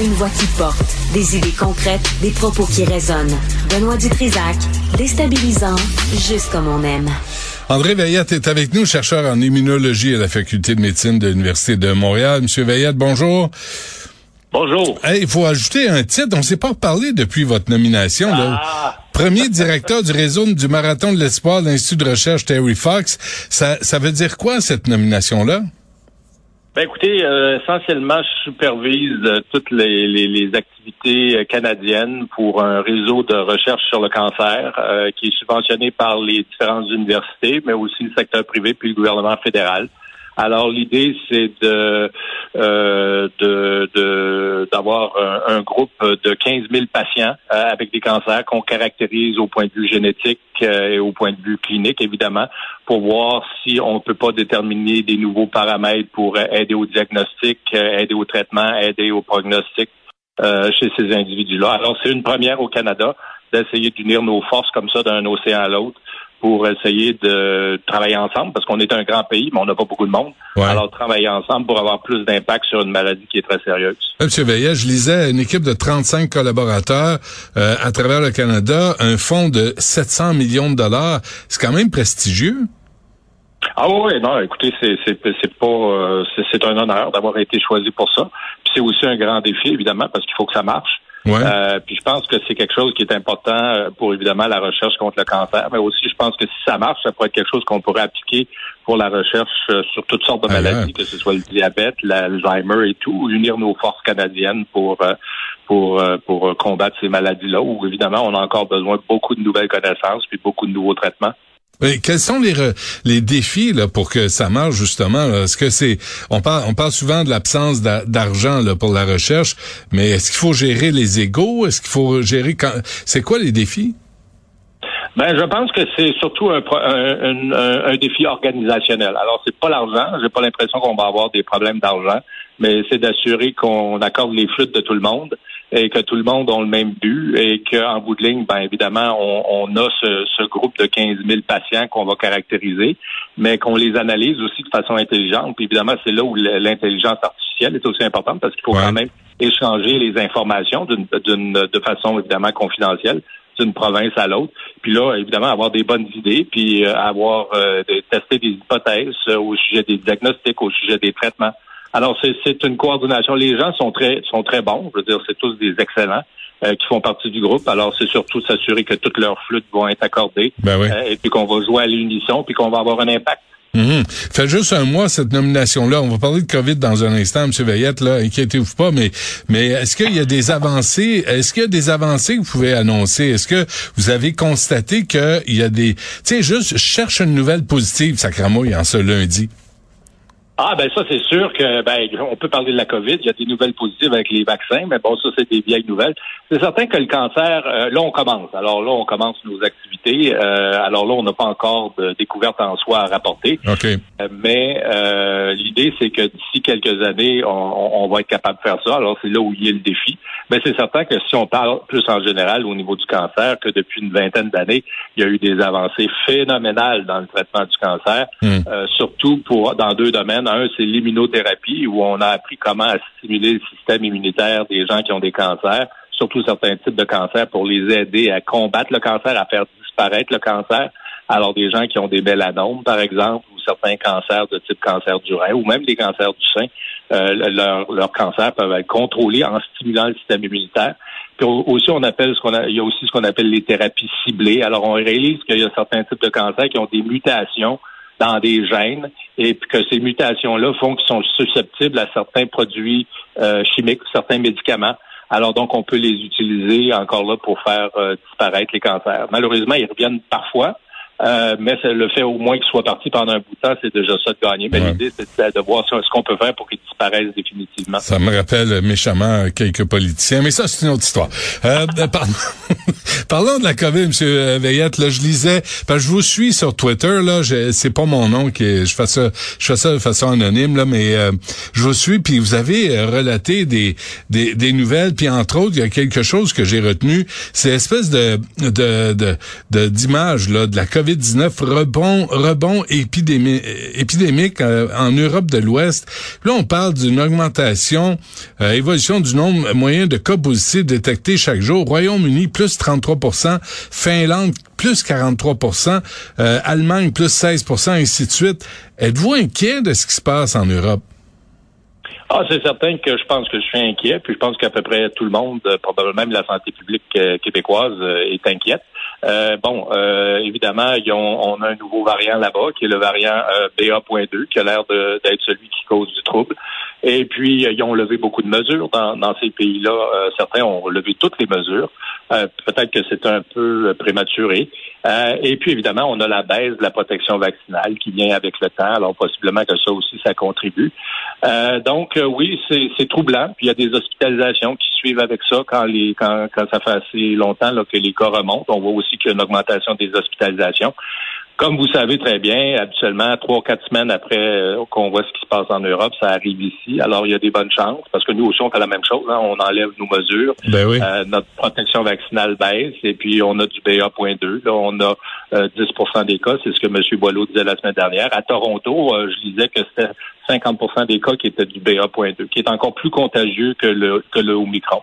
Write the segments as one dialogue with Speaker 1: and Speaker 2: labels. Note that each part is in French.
Speaker 1: Une voix qui porte, des idées concrètes, des propos qui résonnent. Benoît Dutrisac, déstabilisant, juste comme on aime.
Speaker 2: André Veillette est avec nous, chercheur en immunologie à la Faculté de médecine de l'Université de Montréal. Monsieur Veillette, bonjour.
Speaker 3: Bonjour.
Speaker 2: Il faut ajouter un titre. On ne s'est pas parlé depuis votre nomination.
Speaker 3: Ah.
Speaker 2: Premier directeur du réseau du Marathon de l'Espoir de l'Institut de recherche Terry Fox. Ça, ça veut dire quoi, cette nomination-là?
Speaker 3: Ben écoutez, euh, essentiellement, je supervise euh, toutes les, activités euh, canadiennes pour un réseau de recherche sur le cancer qui est subventionné par les différentes universités, mais aussi le secteur privé puis le gouvernement fédéral. Alors l'idée, c'est de, euh, de, d'avoir un, groupe de 15 000 patients euh, avec des cancers qu'on caractérise au point de vue génétique euh, et au point de vue clinique, évidemment, pour voir si on ne peut pas déterminer des nouveaux paramètres pour aider au diagnostic, aider au traitement, aider au prognostic chez ces individus-là. Alors c'est une première au Canada d'essayer d'unir nos forces comme ça d'un océan à l'autre pour essayer de travailler ensemble, parce qu'on est un grand pays, mais on n'a pas beaucoup de monde. Alors, travailler ensemble pour avoir plus d'impact sur une maladie qui est très sérieuse.
Speaker 2: Monsieur Veillet, je lisais une équipe de 35 collaborateurs euh, à travers le Canada, un fonds de 700 millions de dollars. C'est quand même prestigieux.
Speaker 3: Ah oui, non, écoutez, c'est c'est pas euh, c'est un honneur d'avoir été choisi pour ça. Puis c'est aussi un grand défi, évidemment, parce qu'il faut que ça marche. Euh, puis je pense que c'est quelque chose qui est important euh, pour évidemment la recherche contre le cancer, mais aussi je pense que si ça marche, ça pourrait être quelque chose qu'on pourrait appliquer pour la recherche euh, sur toutes sortes de maladies, que ce soit le diabète, l'Alzheimer et tout, unir nos forces canadiennes pour pour pour combattre ces maladies-là. Où évidemment on a encore besoin de beaucoup de nouvelles connaissances puis beaucoup de nouveaux traitements.
Speaker 2: Quels sont les les défis là pour que ça marche justement? Est-ce que c'est on parle on parle souvent de l'absence d'argent pour la recherche, mais est-ce qu'il faut gérer les égaux? Est-ce qu'il faut gérer quand c'est quoi les défis?
Speaker 3: Ben, je pense que c'est surtout un, un, un, défi organisationnel. Alors, c'est pas l'argent. J'ai pas l'impression qu'on va avoir des problèmes d'argent, mais c'est d'assurer qu'on accorde les flûtes de tout le monde et que tout le monde a le même but et qu'en bout de ligne, ben évidemment, on, on a ce, ce, groupe de 15 000 patients qu'on va caractériser, mais qu'on les analyse aussi de façon intelligente. Puis évidemment, c'est là où l'intelligence artificielle est aussi importante parce qu'il faut quand même échanger les informations d'une de façon évidemment confidentielle d'une province à l'autre. Puis là, évidemment, avoir des bonnes idées, puis euh, avoir euh, tester des hypothèses au sujet des diagnostics, au sujet des traitements. Alors, c'est une coordination. Les gens sont très sont très bons. Je veux dire, c'est tous des excellents. Euh, qui font partie du groupe. Alors, c'est surtout s'assurer que toutes leurs flûtes vont être accordées
Speaker 2: ben oui.
Speaker 3: et puis qu'on va jouer à l'unisson, puis qu'on va avoir un impact.
Speaker 2: Mm Fait juste un mois cette nomination-là. On va parler de COVID dans un instant, M. Veillette. Là, inquiétez-vous pas, mais mais est-ce qu'il y a des avancées Est-ce qu'il y a des avancées que vous pouvez annoncer? Est-ce que vous avez constaté qu'il y a des, tu sais, juste je cherche une nouvelle positive, sacramouille, en ce lundi.
Speaker 3: Ah ben ça c'est sûr que ben on peut parler de la COVID, il y a des nouvelles positives avec les vaccins, mais bon ça c'est des vieilles nouvelles. C'est certain que le cancer, euh, là on commence. Alors là on commence nos activités. Euh, alors là on n'a pas encore de découverte en soi à rapporter.
Speaker 2: Okay.
Speaker 3: Euh, mais l'idée c'est que d'ici quelques années on, on, va être capable de faire ça. Alors c'est là où il y a le défi. Mais c'est certain que si on parle plus en général au niveau du cancer, que depuis une vingtaine d'années il y a eu des avancées phénoménales dans le traitement du cancer, hmm. surtout pour dans deux domaines un, c'est l'immunothérapie, où on a appris comment stimuler le système immunitaire des gens qui ont des cancers, surtout certains types de cancers, pour les aider à combattre le cancer, à faire disparaître le cancer. Alors, des gens qui ont des mélanomes, par exemple, ou certains cancers de type cancer du rein, ou même les cancers du sein, euh, leurs leur cancers peuvent être contrôlés en stimulant le système immunitaire. Puis aussi, on appelle ce qu'on a, il y a aussi ce qu'on appelle les thérapies ciblées. Alors, on réalise qu'il y a certains types de cancers qui ont des mutations dans des gènes et puis que ces mutations-là font qu'ils sont susceptibles à certains produits euh, chimiques, certains médicaments. Alors donc, on peut les utiliser encore là pour faire euh, disparaître les cancers. Malheureusement, ils reviennent parfois, euh, mais le fait au moins qu'ils soient partis pendant un bout de temps, c'est déjà ça de gagner. Mais l'idée, c'est de voir ce qu'on peut faire pour qu'ils disparaissent définitivement.
Speaker 2: Ça me rappelle méchamment quelques politiciens, mais ça, c'est une autre histoire. Euh, pardon. Parlons de la COVID, M. Veillette. Là, je lisais, parce que je vous suis sur Twitter. Là, c'est pas mon nom qui, je fais ça, je fais ça de façon anonyme là, mais euh, je vous suis. Puis vous avez euh, relaté des, des, des nouvelles. Puis entre autres, il y a quelque chose que j'ai retenu, c'est espèce de de de d'image là de la COVID COVID-19, rebond, rebond épidémique en Europe de l'Ouest. Là, on parle d'une augmentation, évolution du nombre moyen de cas positifs détectés chaque jour. Royaume-Uni, plus 33% Finlande, plus 43% Allemagne, plus 16% ainsi de suite. Êtes-vous inquiet de ce qui se passe en Europe?
Speaker 3: Ah, c'est certain que je pense que je suis inquiet, puis je pense qu'à peu près tout le monde, euh, probablement même la santé publique euh, québécoise, euh, est inquiète. Bon, évidemment, on a un nouveau variant là-bas, qui est le variant BA.2, qui a l'air d'être celui qui cause du trouble. Et puis, ils ont levé beaucoup de mesures dans, dans ces pays-là. certains ont levé toutes les mesures. Peut-être que c'est un peu prématuré. et puis, évidemment, on a la baisse de la protection vaccinale qui vient avec le temps. Alors, possiblement que ça aussi, ça contribue. donc, oui, c'est troublant. Puis il y a des hospitalisations qui suivent avec ça quand les quand, quand ça fait assez longtemps là, que les cas remontent. On voit aussi qu'il y a une augmentation des hospitalisations. Comme vous savez très bien, habituellement, trois, quatre semaines après euh, qu'on voit ce qui se passe en Europe, ça arrive ici. Alors, il y a des bonnes chances, parce que nous aussi, on fait la même chose. Hein. On enlève nos mesures.
Speaker 2: Ben oui.
Speaker 3: Euh, notre protection vaccinale baisse, et puis on a du BA.2. Là, on a 10% euh, des cas. C'est ce que M. Boileau disait la semaine dernière. À Toronto, je disais que c'était 50% des cas qui étaient du BA.2, qui est encore plus contagieux que le, que le Omicron.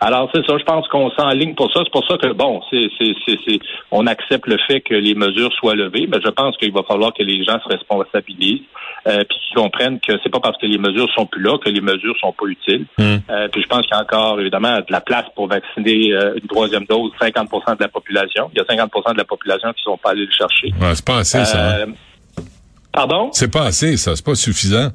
Speaker 3: Alors, c'est ça, je pense qu'on s'enligne pour ça. C'est pour ça que, bon, c'est, c'est, c'est, on accepte le fait que les mesures soient levées, mais je pense qu'il va falloir que les gens se responsabilisent, euh, puis qu'ils comprennent que c'est pas parce que les mesures sont plus là que les mesures sont pas utiles. Hmm. Euh, puis je pense qu'il y a encore, évidemment, de la place pour vacciner euh, une troisième dose 50% de la population. Il y a 50% de la population qui sont pas allés le chercher.
Speaker 2: Ouais, c'est pas assez, ça. Hein?
Speaker 3: Pardon?
Speaker 2: C'est pas assez, ça. C'est pas suffisant.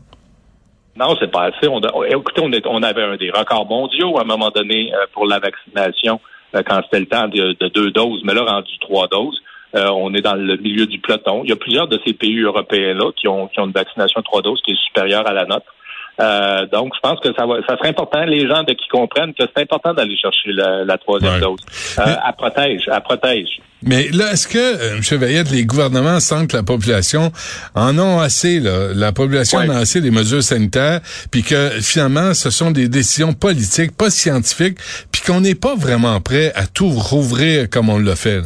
Speaker 3: Non, c'est pas assez. On, écoutez, on, avait un des records mondiaux à un moment donné euh, pour la vaccination euh, quand c'était le temps de, deux doses, mais là, rendu trois doses. Euh, on est dans le milieu du peloton. Il y a plusieurs de ces pays européens-là qui ont, qui ont une vaccination trois doses qui est supérieure à la nôtre. Donc, je pense que ça va, ça serait important, les gens de qui comprennent que c'est important d'aller chercher la, troisième dose. Euh, elle protège, elle protège.
Speaker 2: Mais là, est-ce que, euh, M. Veillette, les gouvernements sentent que la population en ont assez, là, la population en a assez des mesures sanitaires, puis que finalement, ce sont des décisions politiques, pas scientifiques, puis qu'on n'est pas vraiment prêt à tout rouvrir comme on l'a fait?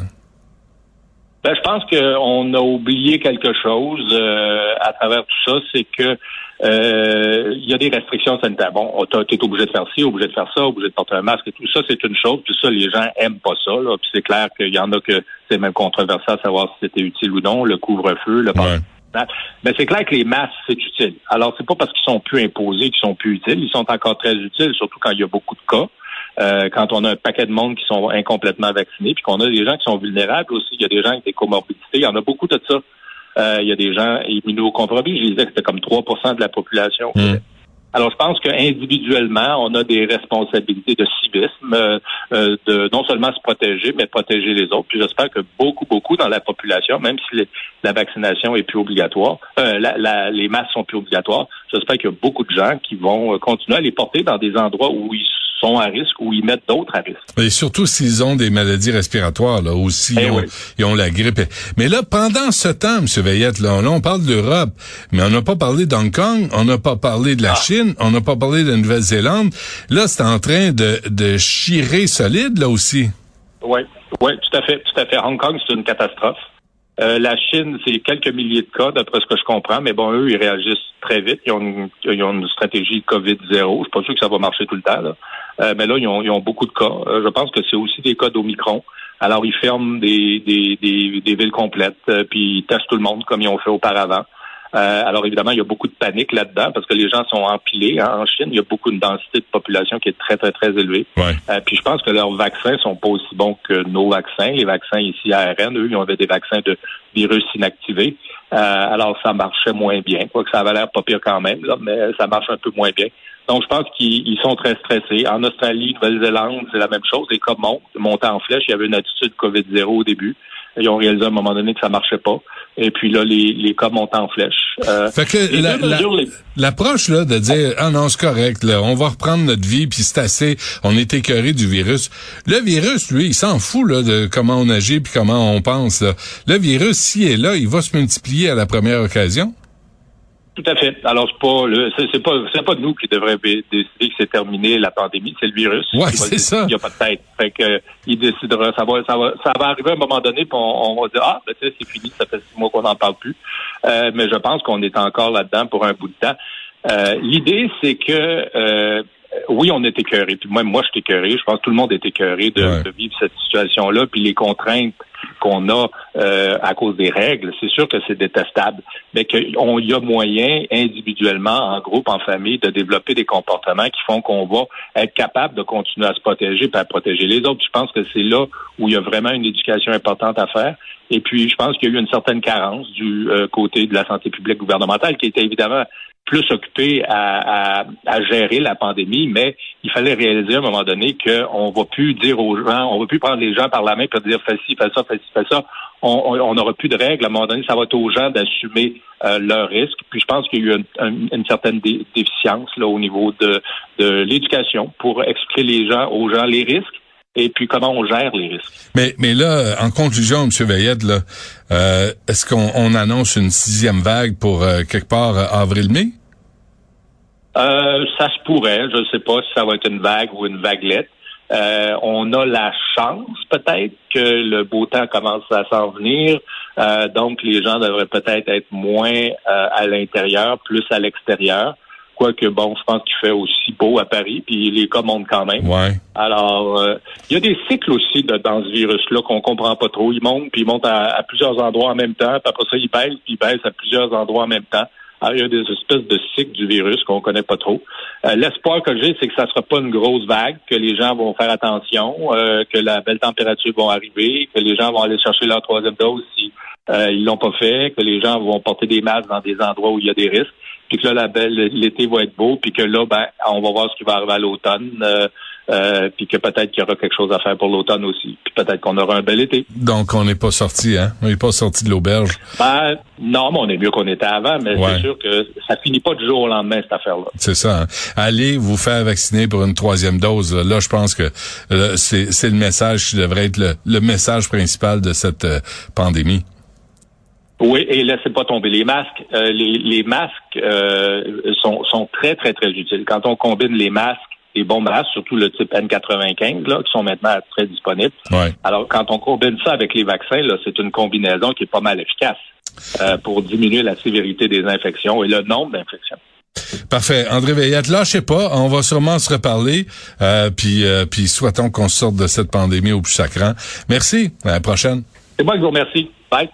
Speaker 3: Ben, je pense qu'on a oublié quelque chose euh, à travers tout ça, c'est que euh, il y a des restrictions sanitaires. Bon, tu es obligé de faire ci, obligé de faire ça, obligé de porter un masque et tout ça, c'est une chose. Puis ça, les gens aiment pas ça. Là. Puis c'est clair qu'il y en a que c'est même controversé à savoir si c'était utile ou non, le couvre-feu, le Mais c'est clair que les masques, c'est utile. Alors, c'est pas parce qu'ils sont plus imposés qu'ils sont plus utiles. Ils sont encore très utiles, surtout quand il y a beaucoup de cas. Euh, quand on a un paquet de monde qui sont incomplètement vaccinés, puis qu'on a des gens qui sont vulnérables aussi. Il y a des gens avec des comorbidités. Il y en a beaucoup de ça. Euh, il y a des gens immunocompromis. Je disais que c'était comme 3% de la population. Hmm. Alors, je pense qu'individuellement, on a des responsabilités de civisme, euh, euh, de non seulement se protéger, mais protéger les autres. Puis j'espère que beaucoup, beaucoup dans la population, même si la vaccination est plus obligatoire, les masques sont plus obligatoires, j'espère qu'il y a beaucoup de gens qui vont continuer à les porter dans des endroits où ils sont à risque ou ils mettent d'autres à risque.
Speaker 2: Et surtout s'ils ont des maladies respiratoires, là, aussi, eh ils, ont, la grippe. Mais là, pendant ce temps, M. Veillette, là, on parle d'Europe, mais on n'a pas parlé d'Hong Kong, on n'a pas parlé de la ah. Chine, on n'a pas parlé de la Nouvelle-Zélande. Là, c'est en train de, de chirer solide, là aussi.
Speaker 3: Oui, oui, tout à fait, tout à fait. Hong Kong, c'est une catastrophe. Euh, la Chine, c'est quelques milliers de cas, d'après ce que je comprends, mais bon, eux, ils réagissent très vite. Ils ont une, ils ont une stratégie COVID-0. Je suis pas sûr que ça va marcher tout le temps, là. Euh, mais là, ils ont, ils ont, beaucoup de cas. Euh, je pense que c'est aussi des cas d'Omicron. Alors, ils ferment des, des, des, des villes complètes, puis ils testent tout le monde comme ils ont fait auparavant. Euh, alors évidemment, il y a beaucoup de panique là-dedans parce que les gens sont empilés. Hein. En Chine, il y a beaucoup de densité de population qui est très, très, très élevée. Euh, puis je pense que leurs vaccins sont pas aussi bons que nos vaccins. Les vaccins ici à ARN, eux, ils avaient des vaccins de virus inactivés. Euh, alors ça marchait moins bien. Quoi que ça avait l'air pas pire quand même, là, mais ça marche un peu moins bien. Donc, je pense qu'ils sont très stressés. En Australie, Nouvelle-Zélande, c'est la même chose. Les cas montent, montent en flèche. Il y avait une attitude COVID-0 au début. Ils ont réalisé à un moment donné que ça marchait pas. Et puis là, les, les cas montent en flèche.
Speaker 2: Euh, fait que l'approche là de dire ah non c'est correct là, on va reprendre notre vie puis c'est assez, on est écœuré du virus. Le virus lui, il s'en fout là de comment on agit puis comment on pense. Là. Le virus s'il est là, il va se multiplier à la première occasion.
Speaker 3: Tout à fait. Alors c'est pas le c'est pas c'est pas nous qui devrait décider que c'est terminé la pandémie, c'est le virus.
Speaker 2: Ouais, c'est ça.
Speaker 3: Il n'y a pas de tête. Fait que il décidera ça va ça va ça va arriver à un moment donné puis on, va dire ah ben c'est fini, ça fait six mois qu'on n'en parle plus. Euh, mais je pense qu'on est encore là-dedans pour un bout de temps. Euh, l'idée c'est que euh, oui, on est écœuré. Puis même moi, je suis écœuré. Je pense que tout le monde est écœuré de, de vivre cette situation-là. Puis les contraintes qu'on a euh, à cause des règles, c'est sûr que c'est détestable, mais qu'il y a moyen individuellement, en groupe, en famille, de développer des comportements qui font qu'on va être capable de continuer à se protéger et à protéger les autres. Je pense que c'est là où il y a vraiment une éducation importante à faire. Et puis, je pense qu'il y a eu une certaine carence du euh, côté de la santé publique gouvernementale qui était évidemment plus occupé à, gérer la pandémie, mais il fallait réaliser à un moment donné qu'on va plus dire aux gens, on va plus prendre les gens par la main pour dire fais ci, fais ça, fais ci, fais ça. On n'aura plus de règles. À un moment donné, ça va être aux gens d'assumer euh, leurs risques. Puis je pense qu'il y a eu une, certaine déficience là au niveau de, l'éducation pour expliquer les gens, aux gens les risques et puis comment on gère les risques.
Speaker 2: Mais, mais là, en conclusion, M. Veillette, euh, est-ce qu'on annonce une sixième vague pour euh, quelque part avril-mai?
Speaker 3: Euh, ça se pourrait. Je ne sais pas si ça va être une vague ou une vaguelette. Euh, on a la chance peut-être que le beau temps commence à s'en venir. Euh, donc, les gens devraient peut-être être moins à l'intérieur, plus à l'extérieur. Quoique, bon, je pense qu'il fait aussi beau à Paris, puis les cas montent quand même.
Speaker 2: Ouais.
Speaker 3: Alors, il y a des cycles aussi dans ce virus-là qu'on comprend pas trop. Il monte, puis il monte à, à, plusieurs endroits en même temps, puis après ça, il baisse, puis il baisse à plusieurs endroits en même temps. Alors, il y a des espèces de cycles du virus qu'on connaît pas trop. Euh, l'espoir que j'ai, c'est que ça sera pas une grosse vague, que les gens vont faire attention, euh, que la belle température va arriver, que les gens vont aller chercher leur troisième dose si euh, ils l'ont pas fait, que les gens vont porter des masques dans des endroits où il y a des risques, puis que là, la belle, l'été va être beau, puis que là, ben, on va voir ce qui va arriver à l'automne. Euh, euh, puis que peut-être qu'il y aura quelque chose à faire pour l'automne aussi. Puis peut-être qu'on aura un bel été.
Speaker 2: Donc, on n'est pas sorti, hein? On n'est pas sorti de l'auberge.
Speaker 3: Ben, non, mais on est mieux qu'on était avant, mais c'est sûr que ça finit pas du jour au lendemain, cette affaire-là.
Speaker 2: C'est ça. Hein? Allez vous faire vacciner pour une troisième dose. Là, je pense que c'est le message qui devrait être le, message principal de cette euh, pandémie.
Speaker 3: Oui, et laissez pas tomber les masques. Euh, les, masques sont, sont très, très, très utiles. Quand on combine les masques les masques, surtout le type N95, là, qui sont maintenant très disponibles. Alors, quand on combine ça avec les vaccins, là, c'est une combinaison qui est pas mal efficace euh, pour diminuer la sévérité des infections et le nombre d'infections.
Speaker 2: Parfait. André Veillette, lâchez pas. On va sûrement se reparler. Euh, puis, euh, puis souhaitons qu'on sorte de cette pandémie au plus sacrant. Merci. À la prochaine.
Speaker 3: C'est moi qui vous remercie. Bye.